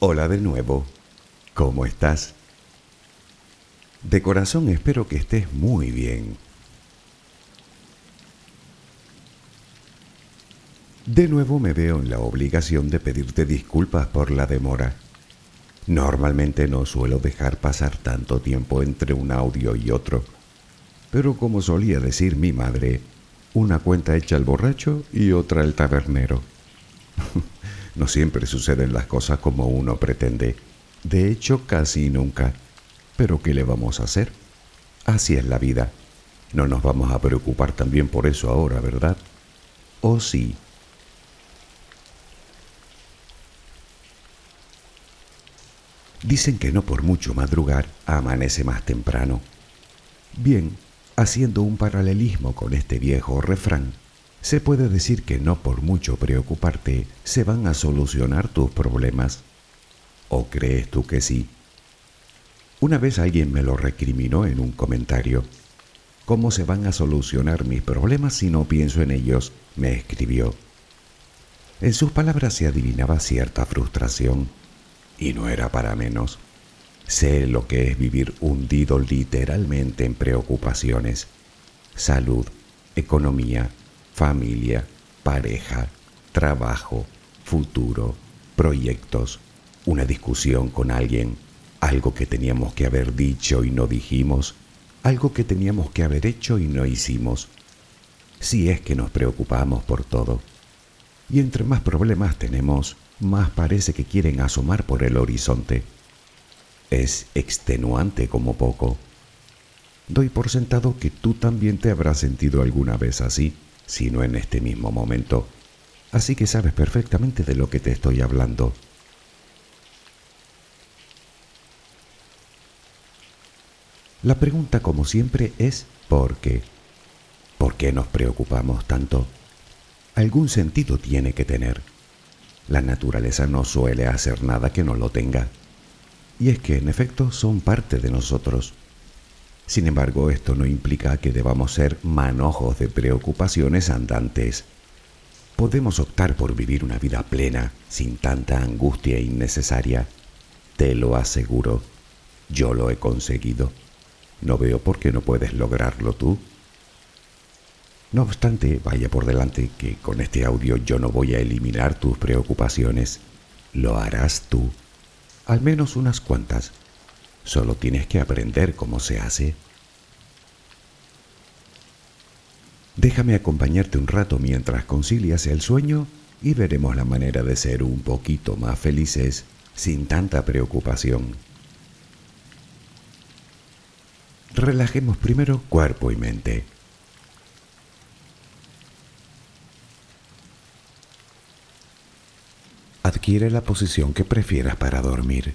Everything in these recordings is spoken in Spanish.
Hola de nuevo. ¿Cómo estás? De corazón espero que estés muy bien. De nuevo me veo en la obligación de pedirte disculpas por la demora. Normalmente no suelo dejar pasar tanto tiempo entre un audio y otro, pero como solía decir mi madre, una cuenta hecha al borracho y otra al tabernero. no siempre suceden las cosas como uno pretende, de hecho casi nunca. Pero ¿qué le vamos a hacer? Así es la vida. No nos vamos a preocupar también por eso ahora, ¿verdad? ¿O sí? Dicen que no por mucho madrugar amanece más temprano. Bien, haciendo un paralelismo con este viejo refrán, se puede decir que no por mucho preocuparte se van a solucionar tus problemas. ¿O crees tú que sí? Una vez alguien me lo recriminó en un comentario. ¿Cómo se van a solucionar mis problemas si no pienso en ellos? me escribió. En sus palabras se adivinaba cierta frustración y no era para menos. Sé lo que es vivir hundido literalmente en preocupaciones. Salud, economía, familia, pareja, trabajo, futuro, proyectos, una discusión con alguien, algo que teníamos que haber dicho y no dijimos, algo que teníamos que haber hecho y no hicimos. Si es que nos preocupamos por todo. Y entre más problemas tenemos, más parece que quieren asomar por el horizonte. Es extenuante como poco. Doy por sentado que tú también te habrás sentido alguna vez así, si no en este mismo momento. Así que sabes perfectamente de lo que te estoy hablando. La pregunta, como siempre, es ¿por qué? ¿Por qué nos preocupamos tanto? Algún sentido tiene que tener. La naturaleza no suele hacer nada que no lo tenga. Y es que en efecto son parte de nosotros. Sin embargo, esto no implica que debamos ser manojos de preocupaciones andantes. Podemos optar por vivir una vida plena, sin tanta angustia innecesaria. Te lo aseguro. Yo lo he conseguido. No veo por qué no puedes lograrlo tú. No obstante, vaya por delante que con este audio yo no voy a eliminar tus preocupaciones. Lo harás tú. Al menos unas cuantas. Solo tienes que aprender cómo se hace. Déjame acompañarte un rato mientras concilias el sueño y veremos la manera de ser un poquito más felices sin tanta preocupación. Relajemos primero cuerpo y mente. Adquiere la posición que prefieras para dormir.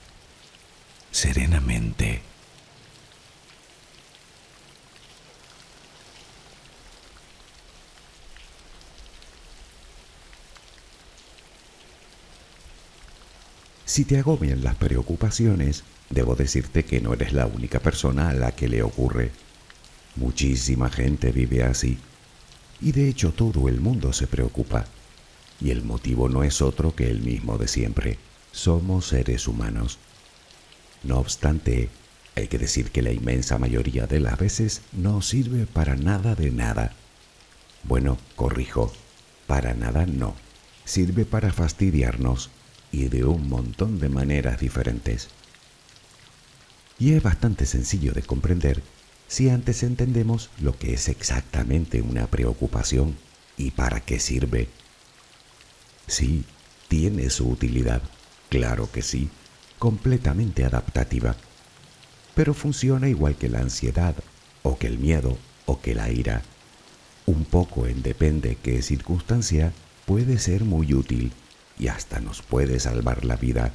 serenamente. Si te agobian las preocupaciones, debo decirte que no eres la única persona a la que le ocurre. Muchísima gente vive así. Y de hecho todo el mundo se preocupa. Y el motivo no es otro que el mismo de siempre. Somos seres humanos. No obstante, hay que decir que la inmensa mayoría de las veces no sirve para nada de nada. Bueno, corrijo, para nada no. Sirve para fastidiarnos y de un montón de maneras diferentes. Y es bastante sencillo de comprender si antes entendemos lo que es exactamente una preocupación y para qué sirve. Sí, tiene su utilidad, claro que sí completamente adaptativa, pero funciona igual que la ansiedad, o que el miedo, o que la ira. Un poco en depende qué circunstancia puede ser muy útil y hasta nos puede salvar la vida,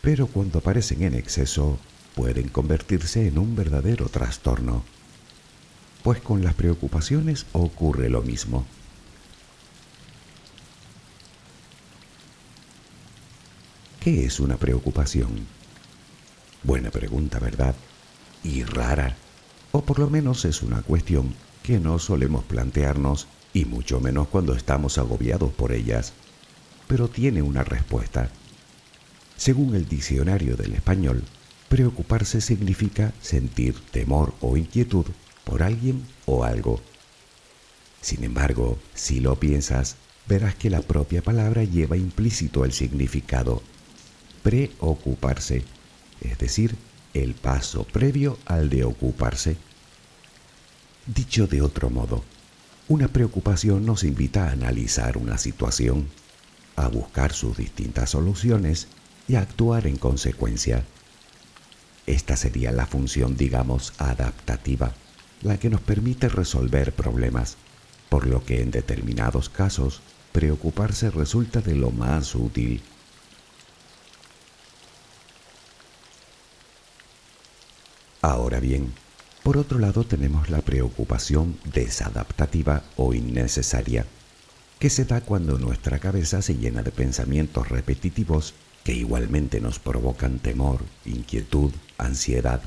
pero cuando aparecen en exceso pueden convertirse en un verdadero trastorno. Pues con las preocupaciones ocurre lo mismo. ¿Qué es una preocupación? Buena pregunta, ¿verdad? Y rara. O por lo menos es una cuestión que no solemos plantearnos y mucho menos cuando estamos agobiados por ellas. Pero tiene una respuesta. Según el diccionario del español, preocuparse significa sentir temor o inquietud por alguien o algo. Sin embargo, si lo piensas, verás que la propia palabra lleva implícito el significado preocuparse, es decir, el paso previo al de ocuparse. Dicho de otro modo, una preocupación nos invita a analizar una situación, a buscar sus distintas soluciones y a actuar en consecuencia. Esta sería la función, digamos, adaptativa, la que nos permite resolver problemas, por lo que en determinados casos preocuparse resulta de lo más útil. Ahora bien, por otro lado tenemos la preocupación desadaptativa o innecesaria, que se da cuando nuestra cabeza se llena de pensamientos repetitivos que igualmente nos provocan temor, inquietud, ansiedad,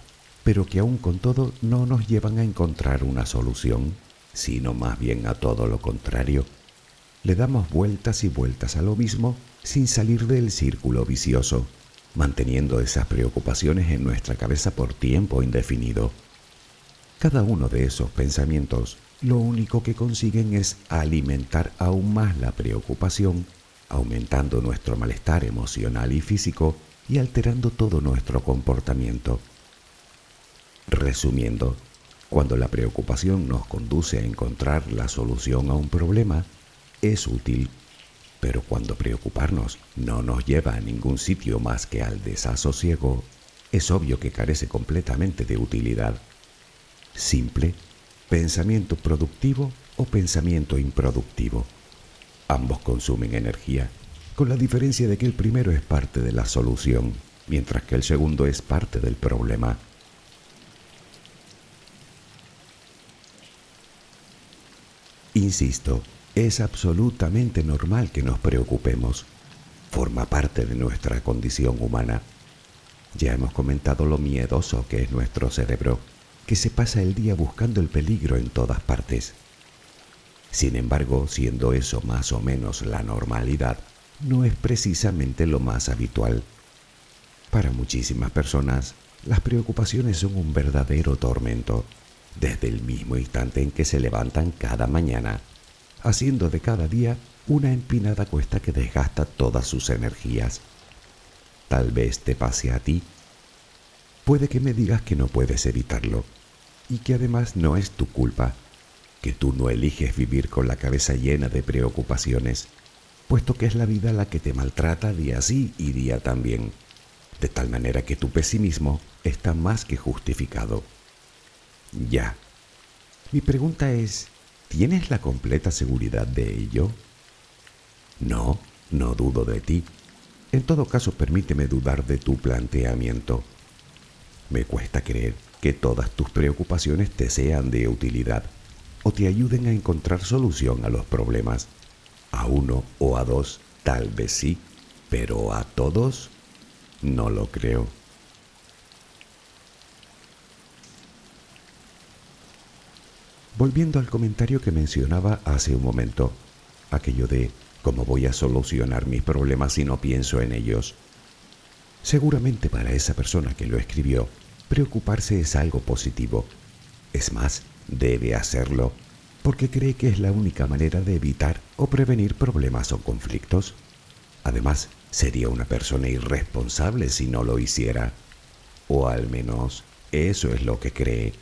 pero que aún con todo no nos llevan a encontrar una solución, sino más bien a todo lo contrario. Le damos vueltas y vueltas a lo mismo sin salir del círculo vicioso, manteniendo esas preocupaciones en nuestra cabeza por tiempo indefinido. Cada uno de esos pensamientos lo único que consiguen es alimentar aún más la preocupación, aumentando nuestro malestar emocional y físico y alterando todo nuestro comportamiento. Resumiendo, cuando la preocupación nos conduce a encontrar la solución a un problema, es útil, pero cuando preocuparnos no nos lleva a ningún sitio más que al desasosiego, es obvio que carece completamente de utilidad. Simple, pensamiento productivo o pensamiento improductivo. Ambos consumen energía, con la diferencia de que el primero es parte de la solución, mientras que el segundo es parte del problema. Insisto, es absolutamente normal que nos preocupemos. Forma parte de nuestra condición humana. Ya hemos comentado lo miedoso que es nuestro cerebro, que se pasa el día buscando el peligro en todas partes. Sin embargo, siendo eso más o menos la normalidad, no es precisamente lo más habitual. Para muchísimas personas, las preocupaciones son un verdadero tormento desde el mismo instante en que se levantan cada mañana, haciendo de cada día una empinada cuesta que desgasta todas sus energías. Tal vez te pase a ti. Puede que me digas que no puedes evitarlo y que además no es tu culpa, que tú no eliges vivir con la cabeza llena de preocupaciones, puesto que es la vida la que te maltrata día sí y día también, de tal manera que tu pesimismo está más que justificado. Ya. Mi pregunta es, ¿tienes la completa seguridad de ello? No, no dudo de ti. En todo caso, permíteme dudar de tu planteamiento. Me cuesta creer que todas tus preocupaciones te sean de utilidad o te ayuden a encontrar solución a los problemas. A uno o a dos, tal vez sí, pero a todos, no lo creo. Volviendo al comentario que mencionaba hace un momento, aquello de cómo voy a solucionar mis problemas si no pienso en ellos. Seguramente para esa persona que lo escribió, preocuparse es algo positivo. Es más, debe hacerlo porque cree que es la única manera de evitar o prevenir problemas o conflictos. Además, sería una persona irresponsable si no lo hiciera. O al menos eso es lo que cree.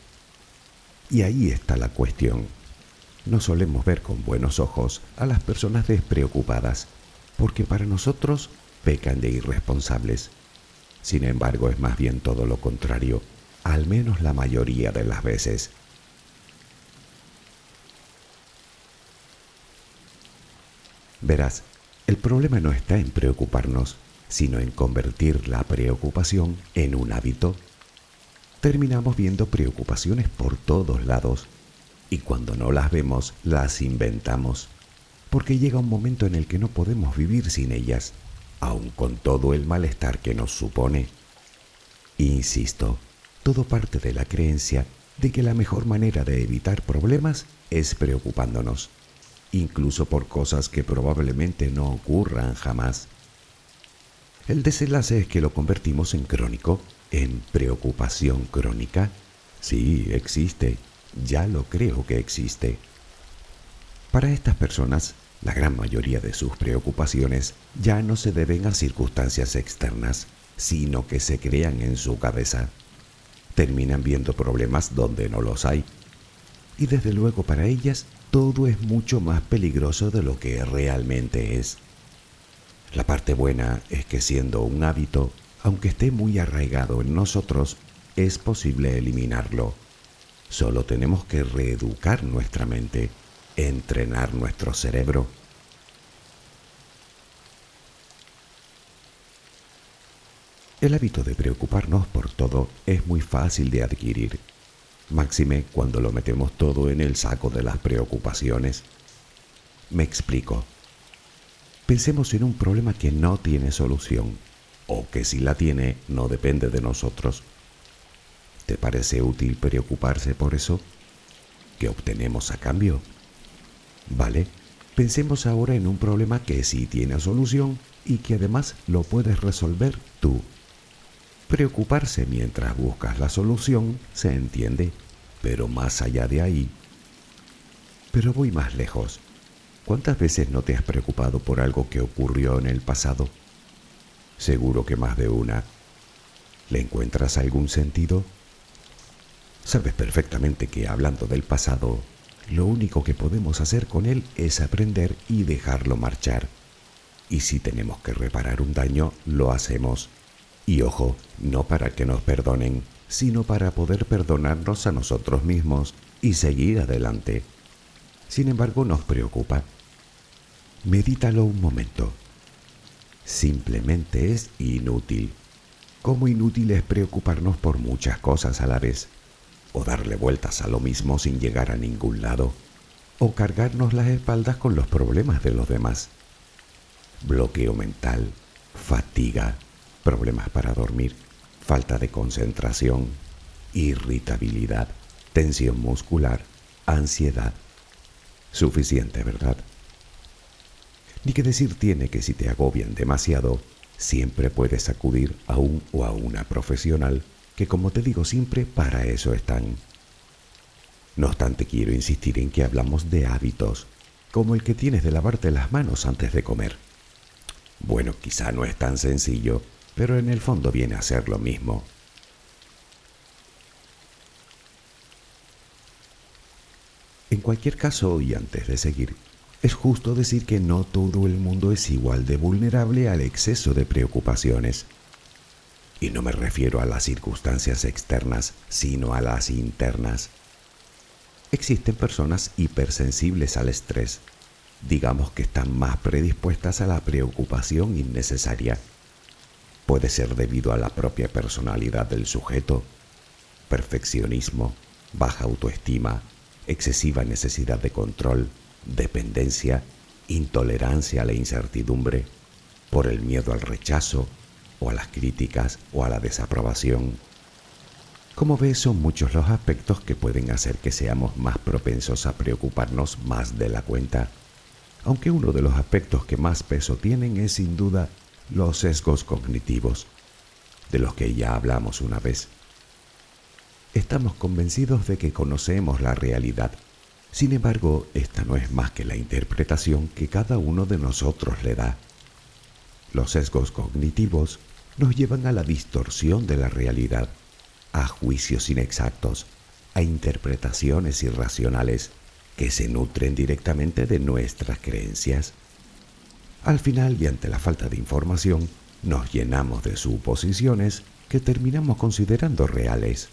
Y ahí está la cuestión. No solemos ver con buenos ojos a las personas despreocupadas, porque para nosotros pecan de irresponsables. Sin embargo, es más bien todo lo contrario, al menos la mayoría de las veces. Verás, el problema no está en preocuparnos, sino en convertir la preocupación en un hábito terminamos viendo preocupaciones por todos lados y cuando no las vemos las inventamos, porque llega un momento en el que no podemos vivir sin ellas, aun con todo el malestar que nos supone. Insisto, todo parte de la creencia de que la mejor manera de evitar problemas es preocupándonos, incluso por cosas que probablemente no ocurran jamás. El desenlace es que lo convertimos en crónico en preocupación crónica? Sí, existe. Ya lo creo que existe. Para estas personas, la gran mayoría de sus preocupaciones ya no se deben a circunstancias externas, sino que se crean en su cabeza. Terminan viendo problemas donde no los hay. Y desde luego para ellas todo es mucho más peligroso de lo que realmente es. La parte buena es que siendo un hábito, aunque esté muy arraigado en nosotros, es posible eliminarlo. Solo tenemos que reeducar nuestra mente, entrenar nuestro cerebro. El hábito de preocuparnos por todo es muy fácil de adquirir, máxime cuando lo metemos todo en el saco de las preocupaciones. Me explico. Pensemos en un problema que no tiene solución, o que si la tiene no depende de nosotros. ¿Te parece útil preocuparse por eso? ¿Qué obtenemos a cambio? Vale, pensemos ahora en un problema que sí tiene solución y que además lo puedes resolver tú. Preocuparse mientras buscas la solución se entiende, pero más allá de ahí. Pero voy más lejos. ¿Cuántas veces no te has preocupado por algo que ocurrió en el pasado? Seguro que más de una. ¿Le encuentras algún sentido? Sabes perfectamente que hablando del pasado, lo único que podemos hacer con él es aprender y dejarlo marchar. Y si tenemos que reparar un daño, lo hacemos. Y ojo, no para que nos perdonen, sino para poder perdonarnos a nosotros mismos y seguir adelante. Sin embargo, nos preocupa. Medítalo un momento. Simplemente es inútil. Como inútil es preocuparnos por muchas cosas a la vez o darle vueltas a lo mismo sin llegar a ningún lado, o cargarnos las espaldas con los problemas de los demás. Bloqueo mental, fatiga, problemas para dormir, falta de concentración, irritabilidad, tensión muscular, ansiedad. Suficiente, ¿verdad? Ni que decir tiene que si te agobian demasiado, siempre puedes acudir a un o a una profesional que como te digo siempre, para eso están. No obstante, quiero insistir en que hablamos de hábitos, como el que tienes de lavarte las manos antes de comer. Bueno, quizá no es tan sencillo, pero en el fondo viene a ser lo mismo. En cualquier caso, y antes de seguir, es justo decir que no todo el mundo es igual de vulnerable al exceso de preocupaciones. Y no me refiero a las circunstancias externas, sino a las internas. Existen personas hipersensibles al estrés, digamos que están más predispuestas a la preocupación innecesaria. Puede ser debido a la propia personalidad del sujeto, perfeccionismo, baja autoestima, excesiva necesidad de control, dependencia, intolerancia a la incertidumbre, por el miedo al rechazo, o a las críticas o a la desaprobación. Como ves, son muchos los aspectos que pueden hacer que seamos más propensos a preocuparnos más de la cuenta, aunque uno de los aspectos que más peso tienen es sin duda los sesgos cognitivos, de los que ya hablamos una vez. Estamos convencidos de que conocemos la realidad, sin embargo, esta no es más que la interpretación que cada uno de nosotros le da. Los sesgos cognitivos nos llevan a la distorsión de la realidad, a juicios inexactos, a interpretaciones irracionales que se nutren directamente de nuestras creencias. Al final y ante la falta de información, nos llenamos de suposiciones que terminamos considerando reales.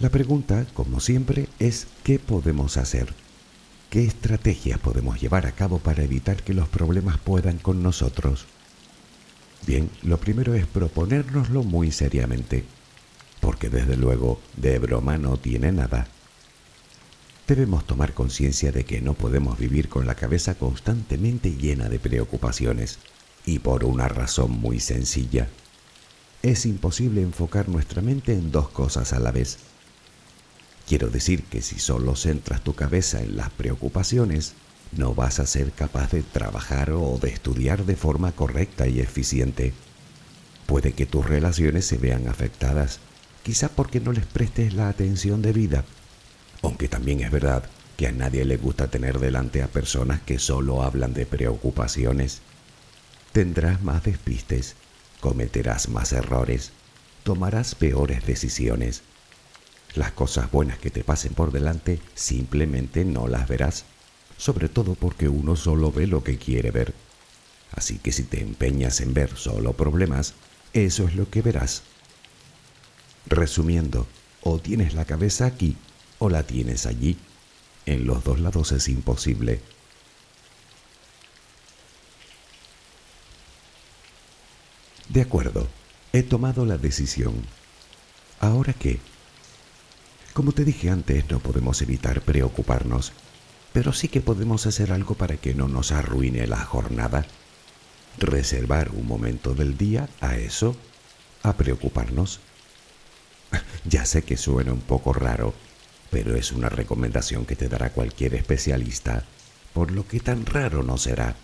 La pregunta, como siempre, es ¿qué podemos hacer? ¿Qué estrategias podemos llevar a cabo para evitar que los problemas puedan con nosotros? Bien, lo primero es proponérnoslo muy seriamente, porque desde luego de broma no tiene nada. Debemos tomar conciencia de que no podemos vivir con la cabeza constantemente llena de preocupaciones, y por una razón muy sencilla. Es imposible enfocar nuestra mente en dos cosas a la vez Quiero decir que si solo centras tu cabeza en las preocupaciones, no vas a ser capaz de trabajar o de estudiar de forma correcta y eficiente. Puede que tus relaciones se vean afectadas, quizá porque no les prestes la atención debida, aunque también es verdad que a nadie le gusta tener delante a personas que solo hablan de preocupaciones. Tendrás más despistes, cometerás más errores, tomarás peores decisiones las cosas buenas que te pasen por delante simplemente no las verás, sobre todo porque uno solo ve lo que quiere ver. Así que si te empeñas en ver solo problemas, eso es lo que verás. Resumiendo, o tienes la cabeza aquí o la tienes allí. En los dos lados es imposible. De acuerdo, he tomado la decisión. ¿Ahora qué? Como te dije antes, no podemos evitar preocuparnos, pero sí que podemos hacer algo para que no nos arruine la jornada. Reservar un momento del día a eso, a preocuparnos. Ya sé que suena un poco raro, pero es una recomendación que te dará cualquier especialista, por lo que tan raro no será.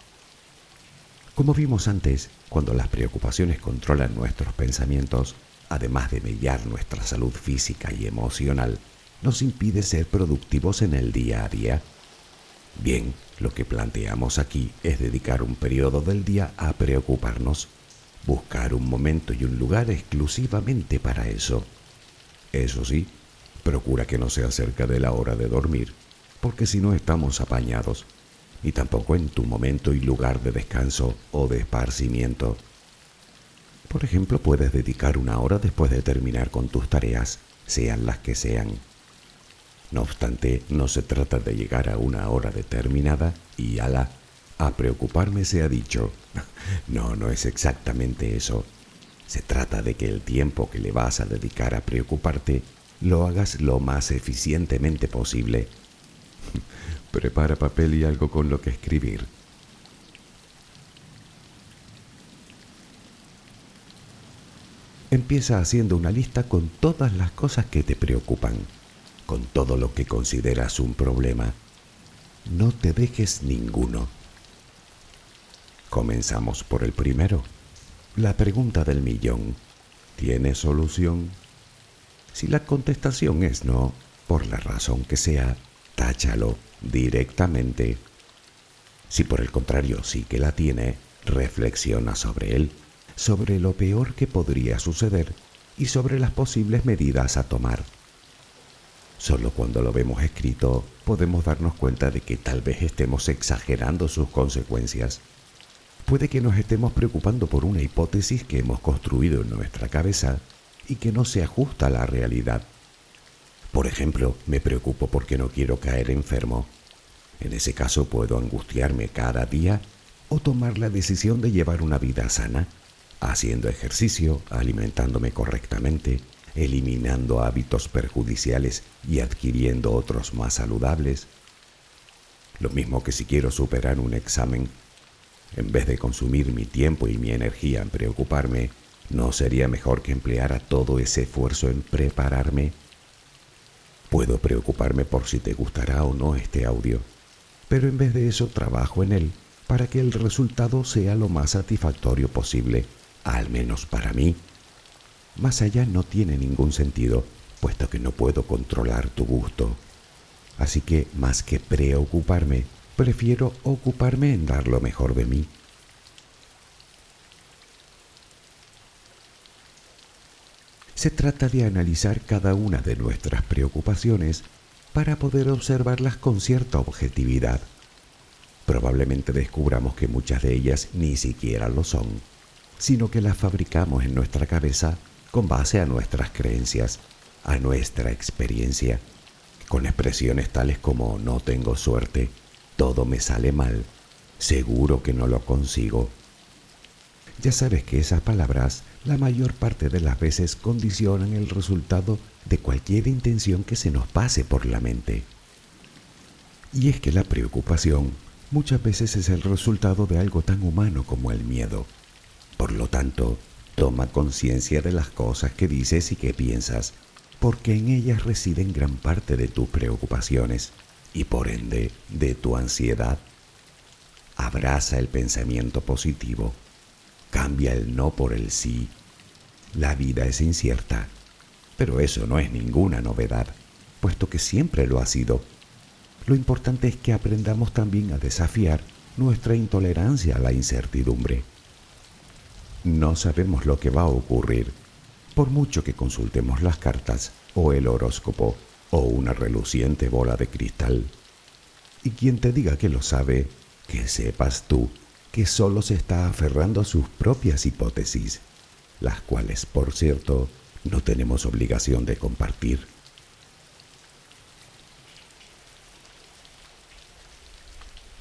Como vimos antes, cuando las preocupaciones controlan nuestros pensamientos, además de mellar nuestra salud física y emocional, nos impide ser productivos en el día a día. Bien, lo que planteamos aquí es dedicar un periodo del día a preocuparnos, buscar un momento y un lugar exclusivamente para eso. Eso sí, procura que no sea cerca de la hora de dormir, porque si no estamos apañados y tampoco en tu momento y lugar de descanso o de esparcimiento. Por ejemplo, puedes dedicar una hora después de terminar con tus tareas, sean las que sean. No obstante, no se trata de llegar a una hora determinada y ala, a preocuparme se ha dicho. No, no es exactamente eso. Se trata de que el tiempo que le vas a dedicar a preocuparte lo hagas lo más eficientemente posible Prepara papel y algo con lo que escribir. Empieza haciendo una lista con todas las cosas que te preocupan, con todo lo que consideras un problema. No te dejes ninguno. Comenzamos por el primero. La pregunta del millón. ¿Tiene solución? Si la contestación es no, por la razón que sea, táchalo directamente. Si por el contrario sí que la tiene, reflexiona sobre él, sobre lo peor que podría suceder y sobre las posibles medidas a tomar. Solo cuando lo vemos escrito podemos darnos cuenta de que tal vez estemos exagerando sus consecuencias. Puede que nos estemos preocupando por una hipótesis que hemos construido en nuestra cabeza y que no se ajusta a la realidad. Por ejemplo, me preocupo porque no quiero caer enfermo. En ese caso puedo angustiarme cada día o tomar la decisión de llevar una vida sana, haciendo ejercicio, alimentándome correctamente, eliminando hábitos perjudiciales y adquiriendo otros más saludables. Lo mismo que si quiero superar un examen, en vez de consumir mi tiempo y mi energía en preocuparme, ¿no sería mejor que empleara todo ese esfuerzo en prepararme? Puedo preocuparme por si te gustará o no este audio, pero en vez de eso trabajo en él para que el resultado sea lo más satisfactorio posible, al menos para mí. Más allá no tiene ningún sentido, puesto que no puedo controlar tu gusto. Así que, más que preocuparme, prefiero ocuparme en dar lo mejor de mí. Se trata de analizar cada una de nuestras preocupaciones para poder observarlas con cierta objetividad. Probablemente descubramos que muchas de ellas ni siquiera lo son, sino que las fabricamos en nuestra cabeza con base a nuestras creencias, a nuestra experiencia, con expresiones tales como no tengo suerte, todo me sale mal, seguro que no lo consigo, ya sabes que esas palabras la mayor parte de las veces condicionan el resultado de cualquier intención que se nos pase por la mente. Y es que la preocupación muchas veces es el resultado de algo tan humano como el miedo. Por lo tanto, toma conciencia de las cosas que dices y que piensas, porque en ellas residen gran parte de tus preocupaciones y por ende de tu ansiedad. Abraza el pensamiento positivo Cambia el no por el sí. La vida es incierta, pero eso no es ninguna novedad, puesto que siempre lo ha sido. Lo importante es que aprendamos también a desafiar nuestra intolerancia a la incertidumbre. No sabemos lo que va a ocurrir, por mucho que consultemos las cartas o el horóscopo o una reluciente bola de cristal. Y quien te diga que lo sabe, que sepas tú que solo se está aferrando a sus propias hipótesis, las cuales, por cierto, no tenemos obligación de compartir.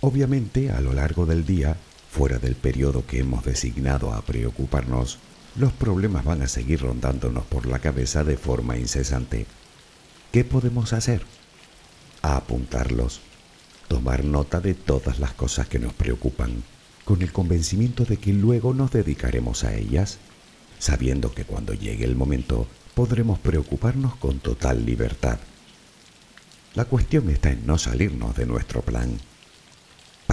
Obviamente, a lo largo del día, fuera del periodo que hemos designado a preocuparnos, los problemas van a seguir rondándonos por la cabeza de forma incesante. ¿Qué podemos hacer? A apuntarlos, tomar nota de todas las cosas que nos preocupan, con el convencimiento de que luego nos dedicaremos a ellas, sabiendo que cuando llegue el momento podremos preocuparnos con total libertad. La cuestión está en no salirnos de nuestro plan.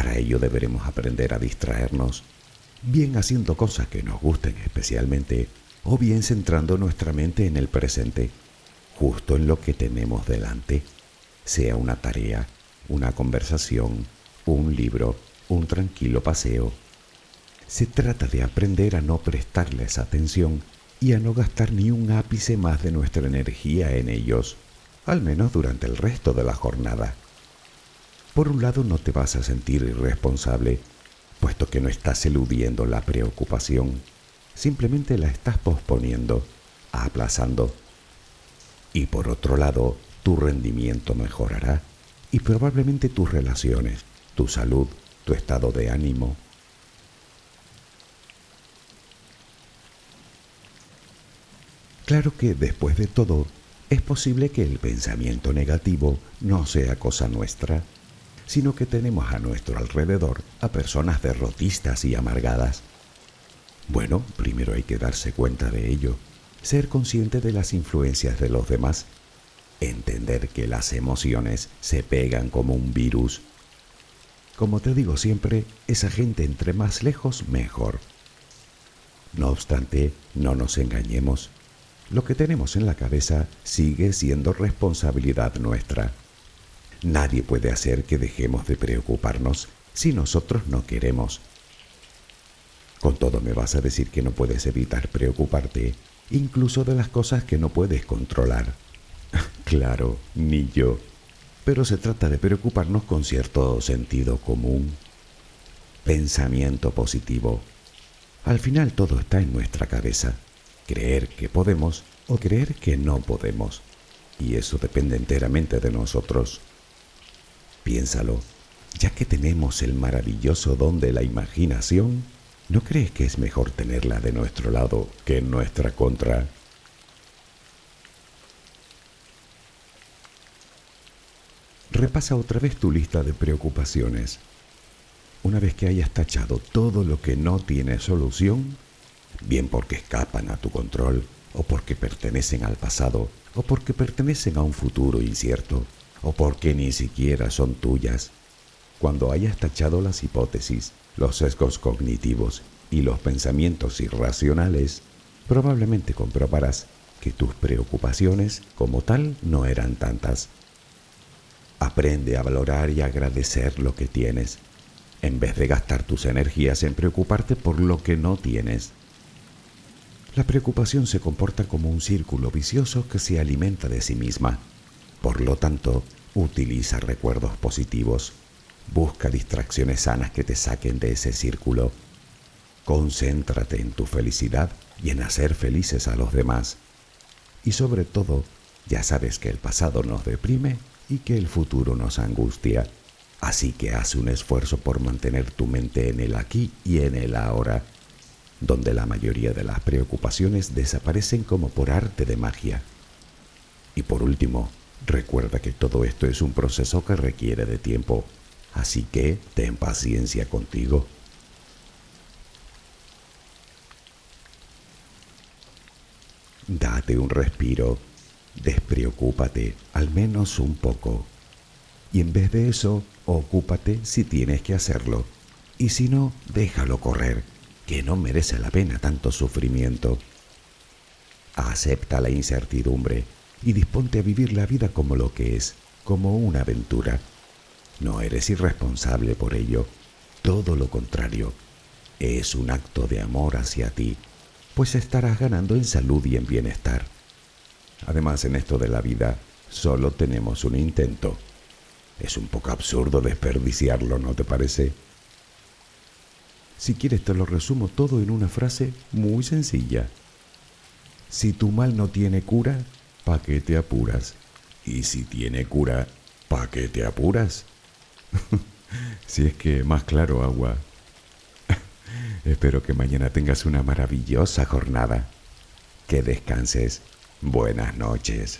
Para ello deberemos aprender a distraernos bien haciendo cosas que nos gusten especialmente, o bien centrando nuestra mente en el presente, justo en lo que tenemos delante, sea una tarea, una conversación, un libro, un tranquilo paseo. Se trata de aprender a no prestarles atención y a no gastar ni un ápice más de nuestra energía en ellos, al menos durante el resto de la jornada. Por un lado no te vas a sentir irresponsable puesto que no estás eludiendo la preocupación, simplemente la estás posponiendo, aplazando. Y por otro lado, tu rendimiento mejorará y probablemente tus relaciones, tu salud, tu estado de ánimo. Claro que después de todo, es posible que el pensamiento negativo no sea cosa nuestra, sino que tenemos a nuestro alrededor a personas derrotistas y amargadas. Bueno, primero hay que darse cuenta de ello, ser consciente de las influencias de los demás, entender que las emociones se pegan como un virus. Como te digo siempre, esa gente entre más lejos mejor. No obstante, no nos engañemos. Lo que tenemos en la cabeza sigue siendo responsabilidad nuestra. Nadie puede hacer que dejemos de preocuparnos si nosotros no queremos. Con todo me vas a decir que no puedes evitar preocuparte, incluso de las cosas que no puedes controlar. claro, ni yo. Pero se trata de preocuparnos con cierto sentido común. Pensamiento positivo. Al final todo está en nuestra cabeza. Creer que podemos o creer que no podemos. Y eso depende enteramente de nosotros. Piénsalo, ya que tenemos el maravilloso don de la imaginación, ¿no crees que es mejor tenerla de nuestro lado que en nuestra contra? Repasa otra vez tu lista de preocupaciones. Una vez que hayas tachado todo lo que no tiene solución, bien porque escapan a tu control, o porque pertenecen al pasado, o porque pertenecen a un futuro incierto, o porque ni siquiera son tuyas. Cuando hayas tachado las hipótesis, los sesgos cognitivos y los pensamientos irracionales, probablemente comprobarás que tus preocupaciones como tal no eran tantas. Aprende a valorar y agradecer lo que tienes, en vez de gastar tus energías en preocuparte por lo que no tienes. La preocupación se comporta como un círculo vicioso que se alimenta de sí misma por lo tanto, utiliza recuerdos positivos. Busca distracciones sanas que te saquen de ese círculo. Concéntrate en tu felicidad y en hacer felices a los demás. Y sobre todo, ya sabes que el pasado nos deprime y que el futuro nos angustia. Así que haz un esfuerzo por mantener tu mente en el aquí y en el ahora, donde la mayoría de las preocupaciones desaparecen como por arte de magia. Y por último, Recuerda que todo esto es un proceso que requiere de tiempo, así que ten paciencia contigo. Date un respiro, despreocúpate al menos un poco. Y en vez de eso, ocúpate si tienes que hacerlo. Y si no, déjalo correr, que no merece la pena tanto sufrimiento. Acepta la incertidumbre y disponte a vivir la vida como lo que es, como una aventura. No eres irresponsable por ello, todo lo contrario, es un acto de amor hacia ti, pues estarás ganando en salud y en bienestar. Además, en esto de la vida, solo tenemos un intento. Es un poco absurdo desperdiciarlo, ¿no te parece? Si quieres te lo resumo todo en una frase muy sencilla. Si tu mal no tiene cura, ¿pa' qué te apuras? Y si tiene cura, ¿pa' qué te apuras? si es que más claro agua. Espero que mañana tengas una maravillosa jornada. Que descanses. Buenas noches.